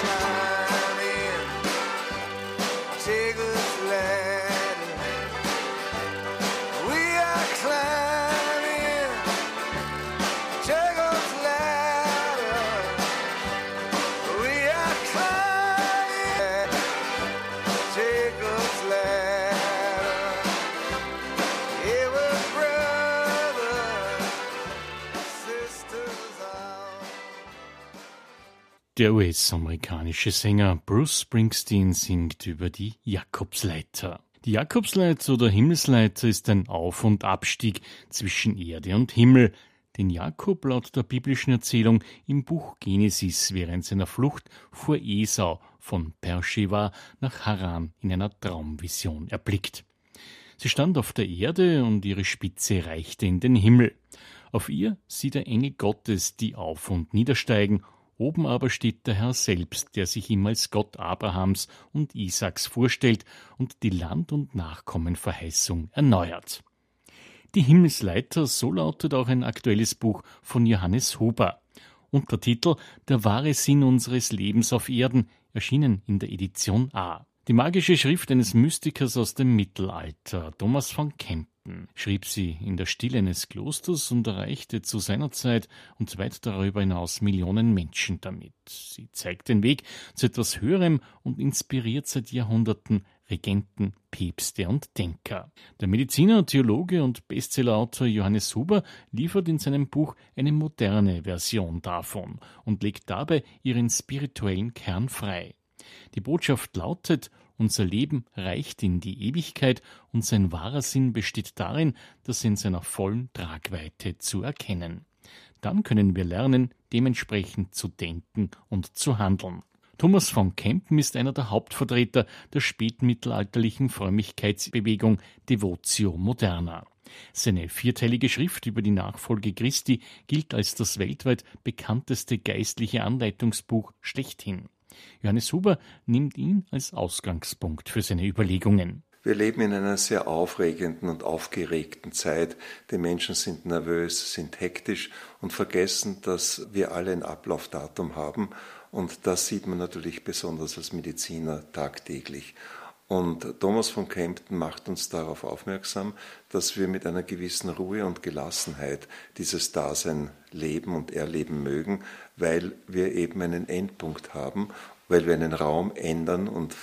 smile. Der US-amerikanische Sänger Bruce Springsteen singt über die Jakobsleiter. Die Jakobsleiter oder Himmelsleiter ist ein Auf- und Abstieg zwischen Erde und Himmel, den Jakob laut der biblischen Erzählung im Buch Genesis während seiner Flucht vor Esau von Beersheba nach Haran in einer Traumvision erblickt. Sie stand auf der Erde und ihre Spitze reichte in den Himmel. Auf ihr sieht der Engel Gottes, die auf und niedersteigen Oben aber steht der Herr selbst, der sich ihm als Gott Abrahams und Isaaks vorstellt und die Land- und Nachkommenverheißung erneuert. Die Himmelsleiter, so lautet auch ein aktuelles Buch von Johannes Huber. Untertitel Der wahre Sinn unseres Lebens auf Erden, erschienen in der Edition A. Die magische Schrift eines Mystikers aus dem Mittelalter, Thomas von Kemp schrieb sie in der Stille eines Klosters und erreichte zu seiner Zeit und weit darüber hinaus Millionen Menschen damit. Sie zeigt den Weg zu etwas Höherem und inspiriert seit Jahrhunderten Regenten, Päpste und Denker. Der Mediziner, Theologe und Bestsellerautor Johannes Huber liefert in seinem Buch eine moderne Version davon und legt dabei ihren spirituellen Kern frei. Die Botschaft lautet, unser Leben reicht in die Ewigkeit und sein wahrer Sinn besteht darin, das in seiner vollen Tragweite zu erkennen. Dann können wir lernen, dementsprechend zu denken und zu handeln. Thomas von Kempen ist einer der Hauptvertreter der spätmittelalterlichen Frömmigkeitsbewegung Devotio Moderna. Seine vierteilige Schrift über die Nachfolge Christi gilt als das weltweit bekannteste geistliche Anleitungsbuch schlechthin. Johannes Huber nimmt ihn als Ausgangspunkt für seine Überlegungen. Wir leben in einer sehr aufregenden und aufgeregten Zeit. Die Menschen sind nervös, sind hektisch und vergessen, dass wir alle ein Ablaufdatum haben. Und das sieht man natürlich besonders als Mediziner tagtäglich. Und Thomas von Kempten macht uns darauf aufmerksam, dass wir mit einer gewissen Ruhe und Gelassenheit dieses Dasein leben und erleben mögen, weil wir eben einen Endpunkt haben, weil wir einen Raum ändern und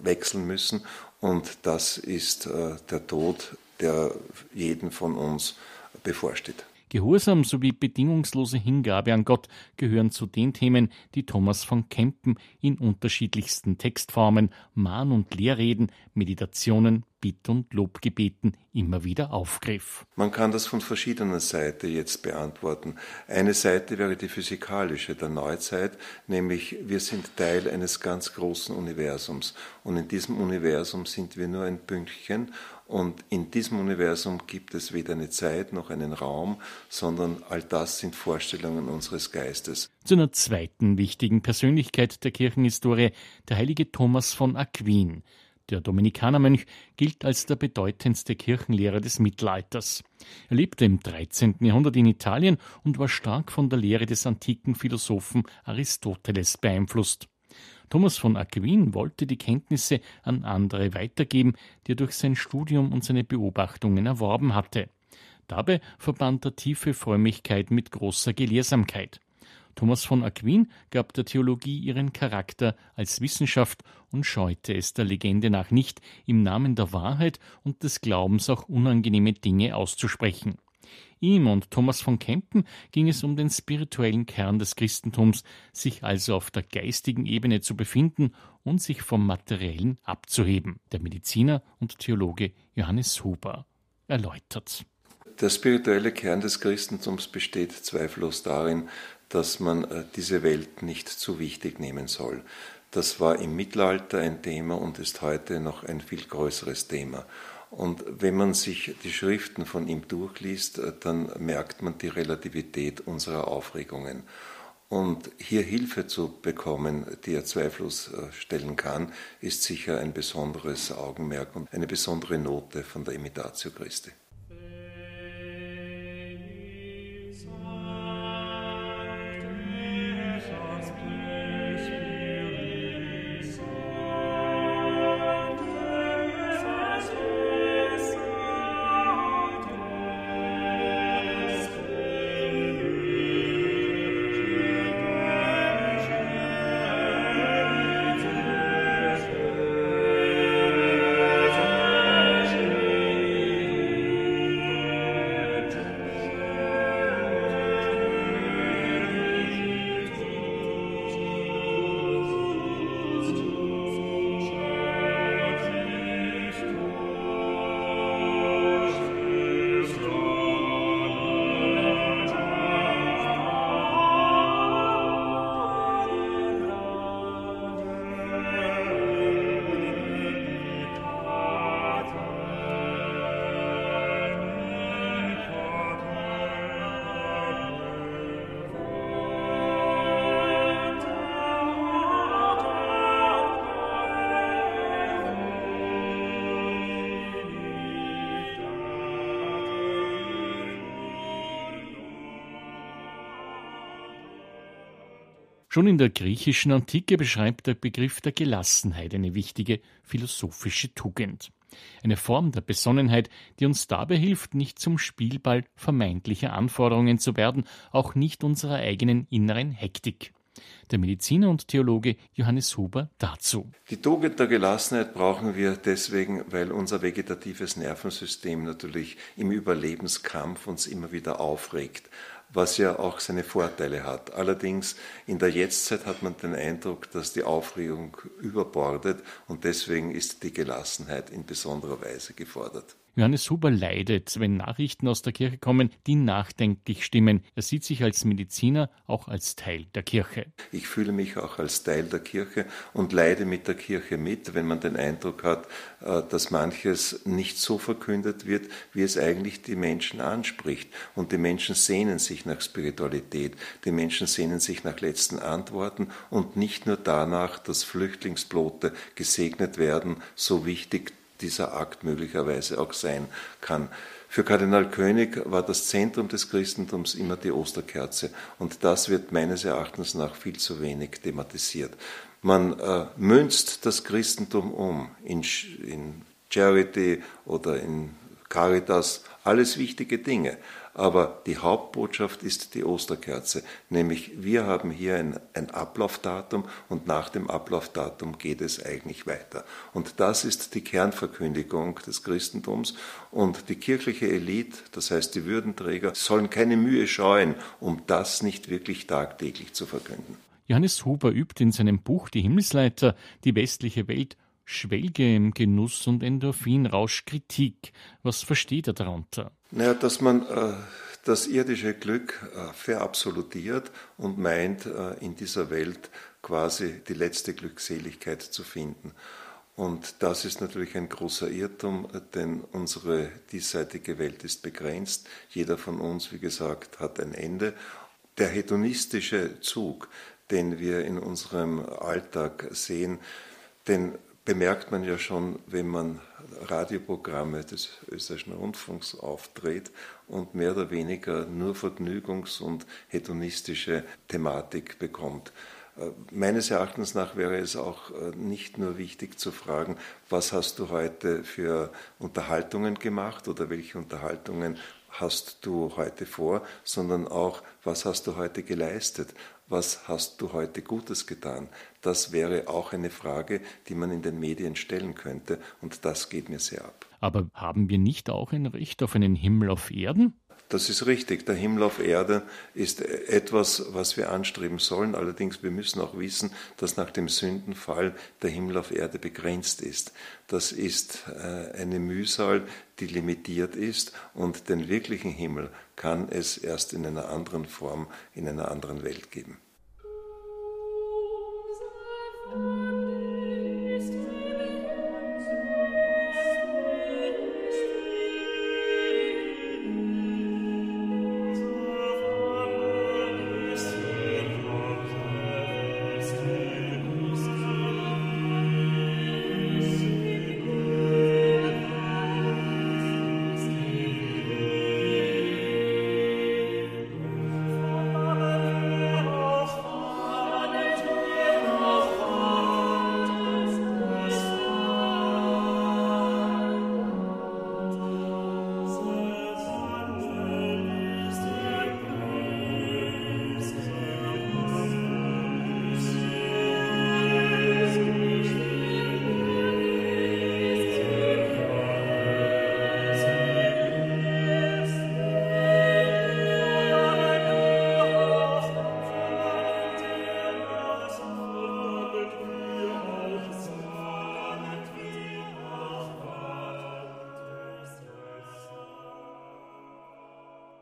wechseln müssen. Und das ist äh, der Tod, der jeden von uns bevorsteht. Gehorsam sowie bedingungslose Hingabe an Gott gehören zu den Themen, die Thomas von Kempen in unterschiedlichsten Textformen, Mahn- und Lehrreden, Meditationen, Bitt- und Lobgebeten immer wieder aufgriff. Man kann das von verschiedener Seite jetzt beantworten. Eine Seite wäre die physikalische der Neuzeit, nämlich wir sind Teil eines ganz großen Universums und in diesem Universum sind wir nur ein Pünktchen und in diesem Universum gibt es weder eine Zeit noch einen Raum, sondern all das sind Vorstellungen unseres Geistes. Zu einer zweiten wichtigen Persönlichkeit der Kirchenhistorie, der heilige Thomas von Aquin. Der Dominikanermönch gilt als der bedeutendste Kirchenlehrer des Mittelalters. Er lebte im 13. Jahrhundert in Italien und war stark von der Lehre des antiken Philosophen Aristoteles beeinflusst. Thomas von Aquin wollte die Kenntnisse an andere weitergeben, die er durch sein Studium und seine Beobachtungen erworben hatte. Dabei verband er tiefe Frömmigkeit mit großer Gelehrsamkeit. Thomas von Aquin gab der Theologie ihren Charakter als Wissenschaft und scheute es der Legende nach nicht, im Namen der Wahrheit und des Glaubens auch unangenehme Dinge auszusprechen. Ihm und Thomas von Kempen ging es um den spirituellen Kern des Christentums, sich also auf der geistigen Ebene zu befinden und sich vom Materiellen abzuheben. Der Mediziner und Theologe Johannes Huber erläutert. Der spirituelle Kern des Christentums besteht zweifellos darin, dass man äh, diese Welt nicht zu wichtig nehmen soll. Das war im Mittelalter ein Thema und ist heute noch ein viel größeres Thema. Und wenn man sich die Schriften von ihm durchliest, äh, dann merkt man die Relativität unserer Aufregungen. Und hier Hilfe zu bekommen, die er zweifellos äh, stellen kann, ist sicher ein besonderes Augenmerk und eine besondere Note von der Imitatio Christi. Schon in der griechischen Antike beschreibt der Begriff der Gelassenheit eine wichtige philosophische Tugend. Eine Form der Besonnenheit, die uns dabei hilft, nicht zum Spielball vermeintlicher Anforderungen zu werden, auch nicht unserer eigenen inneren Hektik. Der Mediziner und Theologe Johannes Huber dazu. Die Tugend der Gelassenheit brauchen wir deswegen, weil unser vegetatives Nervensystem natürlich im Überlebenskampf uns immer wieder aufregt was ja auch seine Vorteile hat. Allerdings in der Jetztzeit hat man den Eindruck, dass die Aufregung überbordet und deswegen ist die Gelassenheit in besonderer Weise gefordert. Johannes Huber leidet, wenn Nachrichten aus der Kirche kommen, die nachdenklich stimmen. Er sieht sich als Mediziner auch als Teil der Kirche. Ich fühle mich auch als Teil der Kirche und leide mit der Kirche mit, wenn man den Eindruck hat, äh, dass manches nicht so verkündet wird, wie es eigentlich die Menschen anspricht. Und die Menschen sehnen sich nach Spiritualität, die Menschen sehnen sich nach letzten Antworten und nicht nur danach, dass Flüchtlingsblote gesegnet werden, so wichtig dieser Akt möglicherweise auch sein kann. Für Kardinal König war das Zentrum des Christentums immer die Osterkerze und das wird meines Erachtens nach viel zu wenig thematisiert. Man äh, münzt das Christentum um in, in Charity oder in Caritas, alles wichtige Dinge. Aber die Hauptbotschaft ist die Osterkerze, nämlich wir haben hier ein, ein, Ablaufdatum und nach dem Ablaufdatum geht es eigentlich weiter. Und das ist die Kernverkündigung des Christentums und die kirchliche Elite, das heißt die Würdenträger, sollen keine Mühe scheuen, um das nicht wirklich tagtäglich zu verkünden. Johannes Huber übt in seinem Buch Die Himmelsleiter die westliche Welt Schwelge im Genuss und Endorphinrausch Kritik. Was versteht er darunter? Naja, dass man äh, das irdische Glück äh, verabsolutiert und meint, äh, in dieser Welt quasi die letzte Glückseligkeit zu finden. Und das ist natürlich ein großer Irrtum, denn unsere diesseitige Welt ist begrenzt. Jeder von uns, wie gesagt, hat ein Ende. Der hedonistische Zug, den wir in unserem Alltag sehen, den bemerkt man ja schon, wenn man Radioprogramme des österreichischen Rundfunks auftritt und mehr oder weniger nur Vergnügungs- und hedonistische Thematik bekommt. Äh, meines Erachtens nach wäre es auch äh, nicht nur wichtig zu fragen, was hast du heute für Unterhaltungen gemacht oder welche Unterhaltungen hast du heute vor, sondern auch, was hast du heute geleistet was hast du heute Gutes getan? Das wäre auch eine Frage, die man in den Medien stellen könnte, und das geht mir sehr ab. Aber haben wir nicht auch ein Recht auf einen Himmel auf Erden? Das ist richtig. Der Himmel auf Erde ist etwas, was wir anstreben sollen. Allerdings, wir müssen auch wissen, dass nach dem Sündenfall der Himmel auf Erde begrenzt ist. Das ist äh, eine Mühsal, die limitiert ist und den wirklichen Himmel kann es erst in einer anderen Form, in einer anderen Welt geben.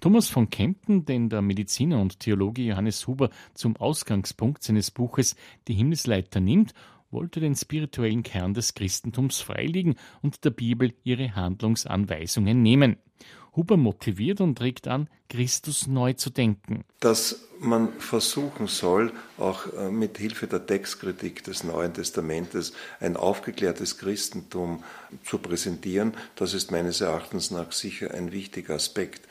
Thomas von Kempten, den der Mediziner und Theologe Johannes Huber zum Ausgangspunkt seines Buches Die Himmelsleiter nimmt, wollte den spirituellen Kern des Christentums freilegen und der Bibel ihre Handlungsanweisungen nehmen. Huber motiviert und regt an, Christus neu zu denken. Dass man versuchen soll, auch äh, mit Hilfe der Textkritik des Neuen Testamentes ein aufgeklärtes Christentum zu präsentieren, das ist meines Erachtens nach sicher ein wichtiger Aspekt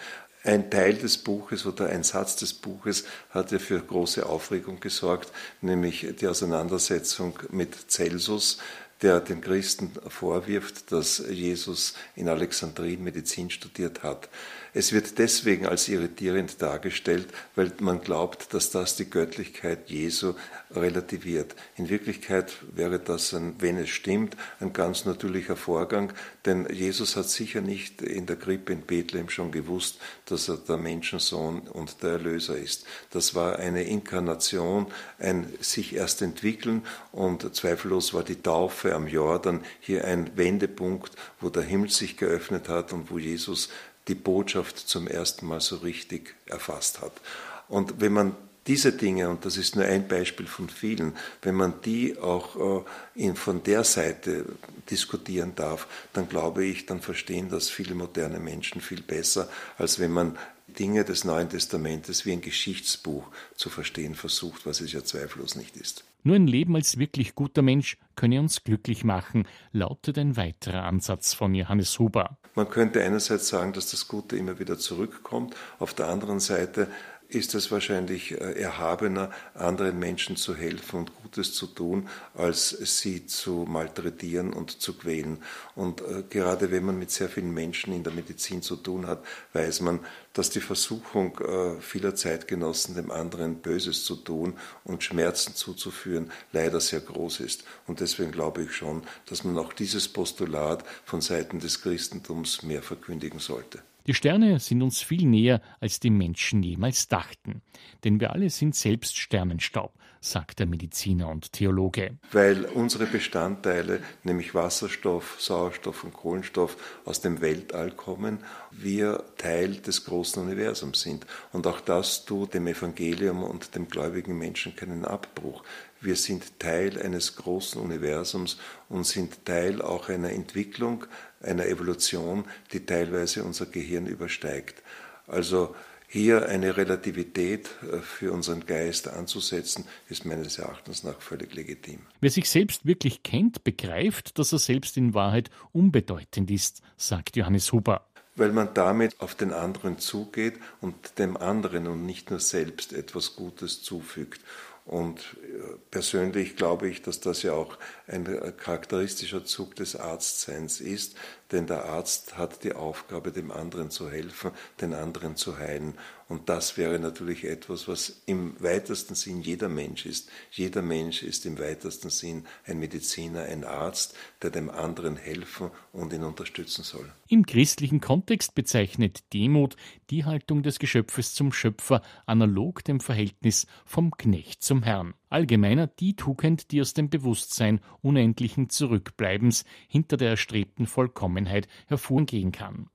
Ein Teil des Buches oder ein Satz des Buches hat ja für große Aufregung gesorgt, nämlich die Auseinandersetzung mit Celsus, der den Christen vorwirft, dass Jesus in Alexandrien Medizin studiert hat. Es wird deswegen als irritierend dargestellt, weil man glaubt, dass das die Göttlichkeit Jesu relativiert. In Wirklichkeit wäre das, ein, wenn es stimmt, ein ganz natürlicher Vorgang, denn Jesus hat sicher nicht in der Krippe in Bethlehem schon gewusst, dass er der Menschensohn und der Erlöser ist. Das war eine Inkarnation, ein sich erst entwickeln und zweifellos war die Taufe am Jordan hier ein Wendepunkt, wo der Himmel sich geöffnet hat und wo Jesus die Botschaft zum ersten Mal so richtig erfasst hat. Und wenn man diese Dinge, und das ist nur ein Beispiel von vielen, wenn man die auch äh, von der Seite diskutieren darf, dann glaube ich, dann verstehen das viele moderne Menschen viel besser, als wenn man Dinge des Neuen Testamentes wie ein Geschichtsbuch zu verstehen versucht, was es ja zweifellos nicht ist. Nur ein Leben als wirklich guter Mensch könne uns glücklich machen, lautet ein weiterer Ansatz von Johannes Huber. Man könnte einerseits sagen, dass das Gute immer wieder zurückkommt, auf der anderen Seite ist es wahrscheinlich äh, erhabener, anderen Menschen zu helfen und Gutes zu tun, als sie zu malträtieren und zu quälen. Und äh, gerade wenn man mit sehr vielen Menschen in der Medizin zu tun hat, weiß man, dass die Versuchung äh, vieler Zeitgenossen, dem anderen Böses zu tun und Schmerzen zuzuführen, leider sehr groß ist. Und deswegen glaube ich schon, dass man auch dieses Postulat von Seiten des Christentums mehr verkündigen sollte. Die Sterne sind uns viel näher, als die Menschen jemals dachten. Denn wir alle sind selbst Sternenstaub, sagt der Mediziner und Theologe. Weil unsere Bestandteile, nämlich Wasserstoff, Sauerstoff und Kohlenstoff, aus dem Weltall kommen, wir Teil des großen Universums sind. Und auch das tut dem Evangelium und dem gläubigen Menschen keinen Abbruch. Wir sind Teil eines großen Universums und sind Teil auch einer Entwicklung, einer Evolution, die teilweise unser Gehirn übersteigt. Also hier eine Relativität äh, für unseren Geist anzusetzen, ist meines Erachtens nach völlig legitim. Wer sich selbst wirklich kennt, begreift, dass er selbst in Wahrheit unbedeutend ist, sagt Johannes Huber. Weil man damit auf den anderen zugeht und dem anderen und nicht nur selbst etwas Gutes zufügt. Und äh, persönlich glaube ich, dass das ja auch ein charakteristischer Zug des Arztseins ist, denn der Arzt hat die Aufgabe, dem anderen zu helfen, den anderen zu heilen. Und das wäre natürlich etwas, was im weitesten Sinn jeder Mensch ist. Jeder Mensch ist im weitesten Sinn ein Mediziner, ein Arzt, der dem anderen helfen und ihn unterstützen soll. Im christlichen Kontext bezeichnet Demut die Haltung des Geschöpfes zum Schöpfer analog dem Verhältnis vom Knecht zum Herrn. Allgemeiner die Tugend, die aus dem Bewusstsein unendlichen Zurückbleibens hinter der erstrebten Vollkommenheit hervorgehen kann.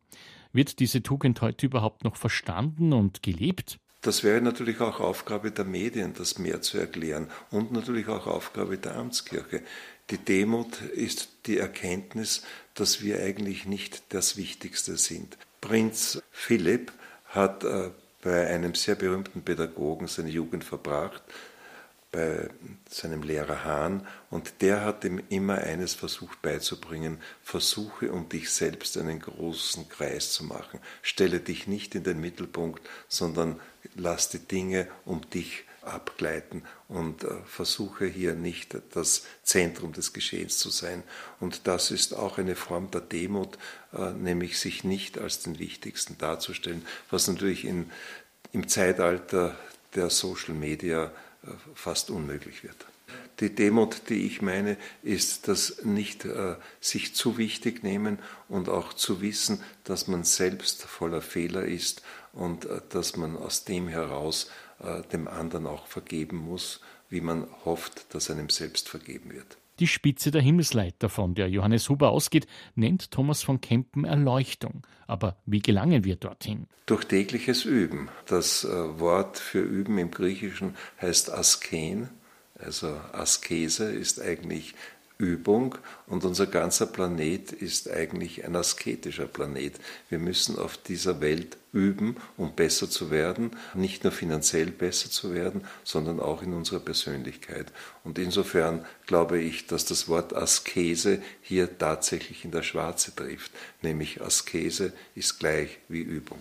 Wird diese Tugend heute überhaupt noch verstanden und gelebt? Das wäre natürlich auch Aufgabe der Medien, das mehr zu erklären und natürlich auch Aufgabe der Amtskirche. Die Demut ist die Erkenntnis, dass wir eigentlich nicht das Wichtigste sind. Prinz Philipp hat äh, bei einem sehr berühmten Pädagogen seine Jugend verbracht, bei seinem Lehrer Hahn und der hat ihm immer eines versucht beizubringen, versuche um dich selbst einen großen Kreis zu machen. Stelle dich nicht in den Mittelpunkt, sondern lass die Dinge um dich abgleiten und äh, versuche hier nicht das Zentrum des Geschehens zu sein. Und das ist auch eine Form der Demut, äh, nämlich sich nicht als den Wichtigsten darzustellen, was natürlich in, im Zeitalter der Social Media fast unmöglich wird. Die Demut, die ich meine, ist das nicht äh, sich zu wichtig nehmen und auch zu wissen, dass man selbst voller Fehler ist und äh, dass man aus dem heraus äh, dem anderen auch vergeben muss, wie man hofft, dass einem selbst vergeben wird. Die Spitze der Himmelsleiter, von der Johannes Huber ausgeht, nennt Thomas von Kempen Erleuchtung. Aber wie gelangen wir dorthin? Durch tägliches Üben. Das äh, Wort für Üben im Griechischen heißt Asken. Also Askese ist eigentlich Übung und unser ganzer Planet ist eigentlich ein asketischer Planet. Wir müssen auf dieser Welt üben, um besser zu werden, nicht nur finanziell besser zu werden, sondern auch in unserer Persönlichkeit. Und insofern glaube ich, dass das Wort Askese hier tatsächlich in der Schwarze trifft, nämlich Askese ist gleich wie Übung.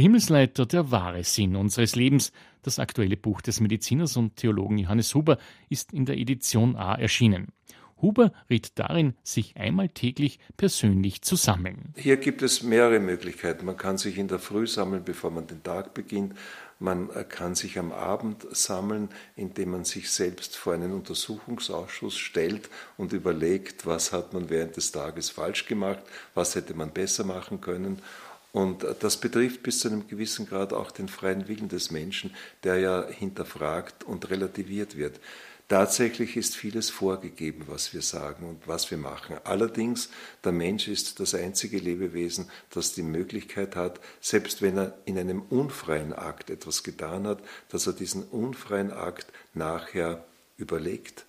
Die Himmelsleiter, der wahre Sinn unseres Lebens. Das aktuelle Buch des Mediziners und Theologen Johannes Huber ist in der Edition A erschienen. Huber rät darin, sich einmal täglich persönlich zu sammeln. Hier gibt es mehrere Möglichkeiten. Man kann sich in der Früh sammeln, bevor man den Tag beginnt. Man kann sich am Abend sammeln, indem man sich selbst vor einen Untersuchungsausschuss stellt und überlegt, was hat man während des Tages falsch gemacht, was hätte man besser machen können. Und das betrifft bis zu einem gewissen Grad auch den freien Willen des Menschen, der ja hinterfragt und relativiert wird. Tatsächlich ist vieles vorgegeben, was wir sagen und was wir machen. Allerdings, der Mensch ist das einzige Lebewesen, das die Möglichkeit hat, selbst wenn er in einem unfreien Akt etwas getan hat, dass er diesen unfreien Akt nachher überlegt,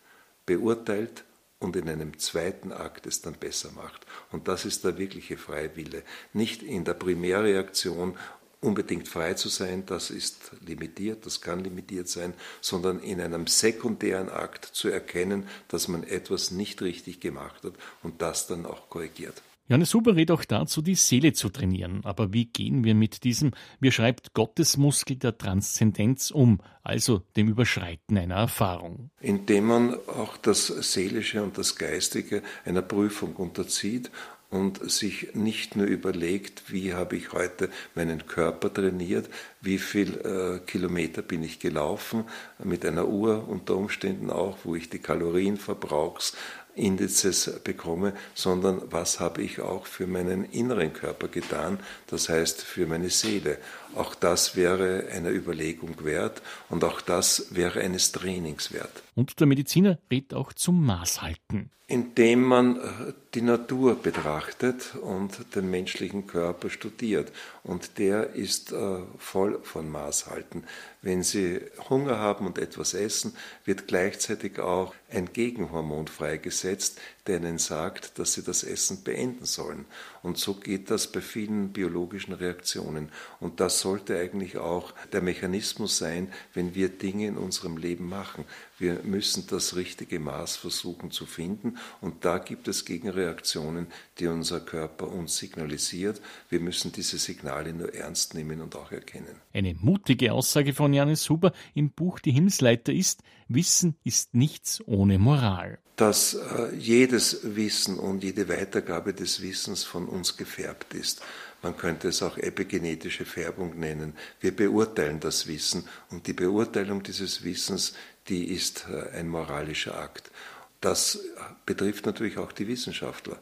beurteilt und in einem zweiten Akt es dann besser macht. Und das ist der wirkliche freie Wille. Nicht in der Primärreaktion unbedingt frei zu sein, das ist limitiert, das kann limitiert sein, sondern in einem sekundären Akt zu erkennen, dass man etwas nicht richtig gemacht hat und das dann auch korrigiert. Johannes Huber rät auch dazu, die Seele zu trainieren. Aber wie gehen wir mit diesem, wie schreibt Gottesmuskel der Transzendenz um, also dem Überschreiten einer Erfahrung? Indem man auch das Seelische und das Geistige einer Prüfung unterzieht und sich nicht nur überlegt, wie habe ich heute meinen Körper trainiert, wie viel äh, Kilometer bin ich gelaufen, mit einer Uhr unter Umständen auch, wo ich die Kalorienverbrauchs Indizes bekomme, sondern was habe ich auch für meinen inneren Körper getan, das heißt für meine Seele. Auch das wäre einer Überlegung wert und auch das wäre eines Trainings wert. Und der Mediziner rät auch zum Maßhalten. Indem man äh, die Natur betrachtet und den menschlichen Körper studiert. Und der ist äh, voll von Maßhalten. Wenn Sie Hunger haben und etwas essen, wird gleichzeitig auch ein Gegenhormon freigesetzt, der ihnen sagt, dass sie das Essen beenden sollen. Und so geht das bei vielen biologischen Reaktionen. Und das sollte eigentlich auch der Mechanismus sein, wenn wir Dinge in unserem Leben machen. Wir müssen das richtige Maß versuchen zu finden. Und da gibt es Gegenreaktionen, die unser Körper uns signalisiert. Wir müssen diese Signale nur ernst nehmen und auch erkennen. Eine mutige Aussage von Janis Huber im Buch Die Himmelsleiter ist, Wissen ist nichts ohne Moral dass äh, jedes Wissen und jede Weitergabe des Wissens von uns gefärbt ist. Man könnte es auch epigenetische Färbung nennen. Wir beurteilen das Wissen und die Beurteilung dieses Wissens, die ist äh, ein moralischer Akt. Das betrifft natürlich auch die Wissenschaftler.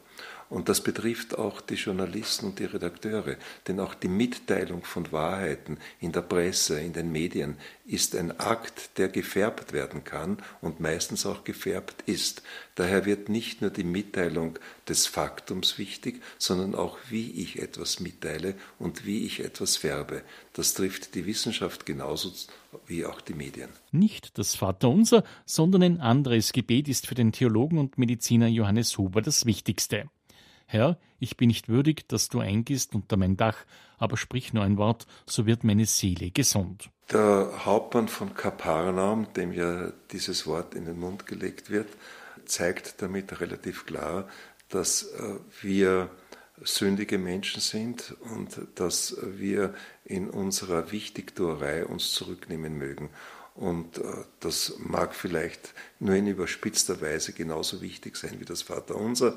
Und das betrifft auch die Journalisten und die Redakteure, denn auch die Mitteilung von Wahrheiten in der Presse, in den Medien ist ein Akt, der gefärbt werden kann und meistens auch gefärbt ist. Daher wird nicht nur die Mitteilung des Faktums wichtig, sondern auch wie ich etwas mitteile und wie ich etwas färbe. Das trifft die Wissenschaft genauso wie auch die Medien. Nicht das Vaterunser, sondern ein anderes Gebet ist für den Theologen und Mediziner Johannes Huber das Wichtigste. Herr, ich bin nicht würdig, dass du eingehst unter mein Dach, aber sprich nur ein Wort, so wird meine Seele gesund. Der Hauptmann von Kapernaum, dem ja dieses Wort in den Mund gelegt wird, zeigt damit relativ klar, dass äh, wir sündige Menschen sind und dass wir in unserer Wichtigtuerei uns zurücknehmen mögen. Und äh, das mag vielleicht nur in überspitzter Weise genauso wichtig sein wie das Vaterunser,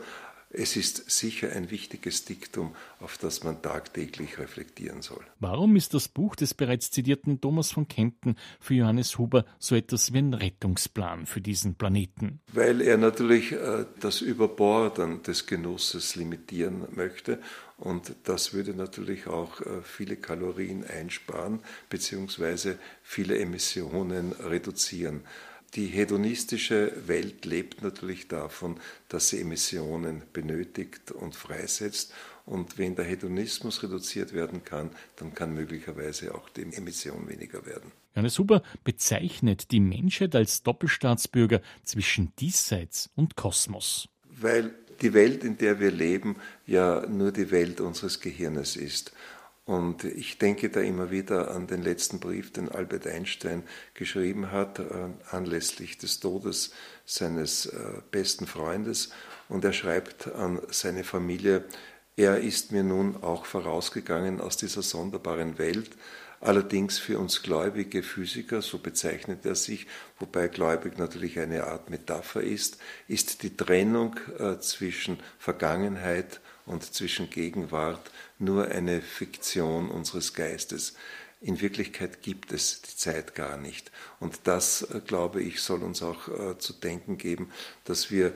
es ist sicher ein wichtiges Diktum, auf das man tagtäglich reflektieren soll. Warum ist das Buch des bereits zitierten Thomas von Kempten für Johannes Huber so etwas wie ein Rettungsplan für diesen Planeten? Weil er natürlich äh, das Überbordern des Genusses limitieren möchte und das würde natürlich auch äh, viele Kalorien einsparen bzw. viele Emissionen reduzieren. Die hedonistische Welt lebt natürlich davon, dass sie Emissionen benötigt und freisetzt. Und wenn der Hedonismus reduziert werden kann, dann kann möglicherweise auch die Emission weniger werden. Johannes Huber bezeichnet die Menschheit als Doppelstaatsbürger zwischen Diesseits und Kosmos. Weil die Welt, in der wir leben, ja nur die Welt unseres Gehirnes ist. Und ich denke da immer wieder an den letzten Brief, den Albert Einstein geschrieben hat, äh, anlässlich des Todes seines äh, besten Freundes. Und er schreibt an seine Familie, Er ist mir nun auch vorausgegangen aus dieser sonderbaren Welt, Allerdings für uns gläubige Physiker, so bezeichnet er sich, wobei gläubig natürlich eine Art Metapher ist, ist die Trennung äh, zwischen Vergangenheit und zwischen Gegenwart nur eine Fiktion unseres Geistes. In Wirklichkeit gibt es die Zeit gar nicht. Und das, äh, glaube ich, soll uns auch äh, zu denken geben, dass wir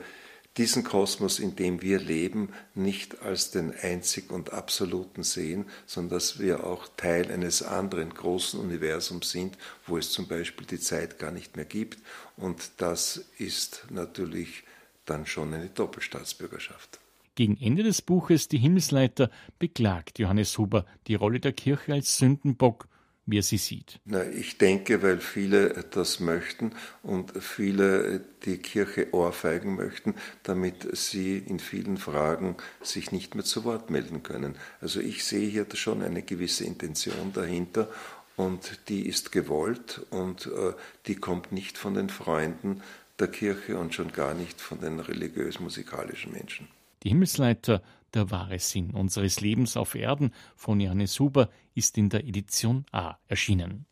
diesen Kosmos, in dem wir leben, nicht als den einzig und absoluten sehen, sondern dass wir auch Teil eines anderen großen Universums sind, wo es zum Beispiel die Zeit gar nicht mehr gibt. Und das ist natürlich dann schon eine Doppelstaatsbürgerschaft. Gegen Ende des Buches Die Himmelsleiter beklagt Johannes Huber die Rolle der Kirche als Sündenbock wie er sie sieht. Na, ich denke, weil viele das möchten und viele die Kirche ohrfeigen möchten, damit sie in vielen Fragen sich nicht mehr zu Wort melden können. Also ich sehe hier schon eine gewisse Intention dahinter und die ist gewollt und äh, die kommt nicht von den Freunden der Kirche und schon gar nicht von den religiös-musikalischen Menschen. Die Himmelsleiter der wahre Sinn unseres Lebens auf Erden von Johannes Huber ist in der Edition A erschienen.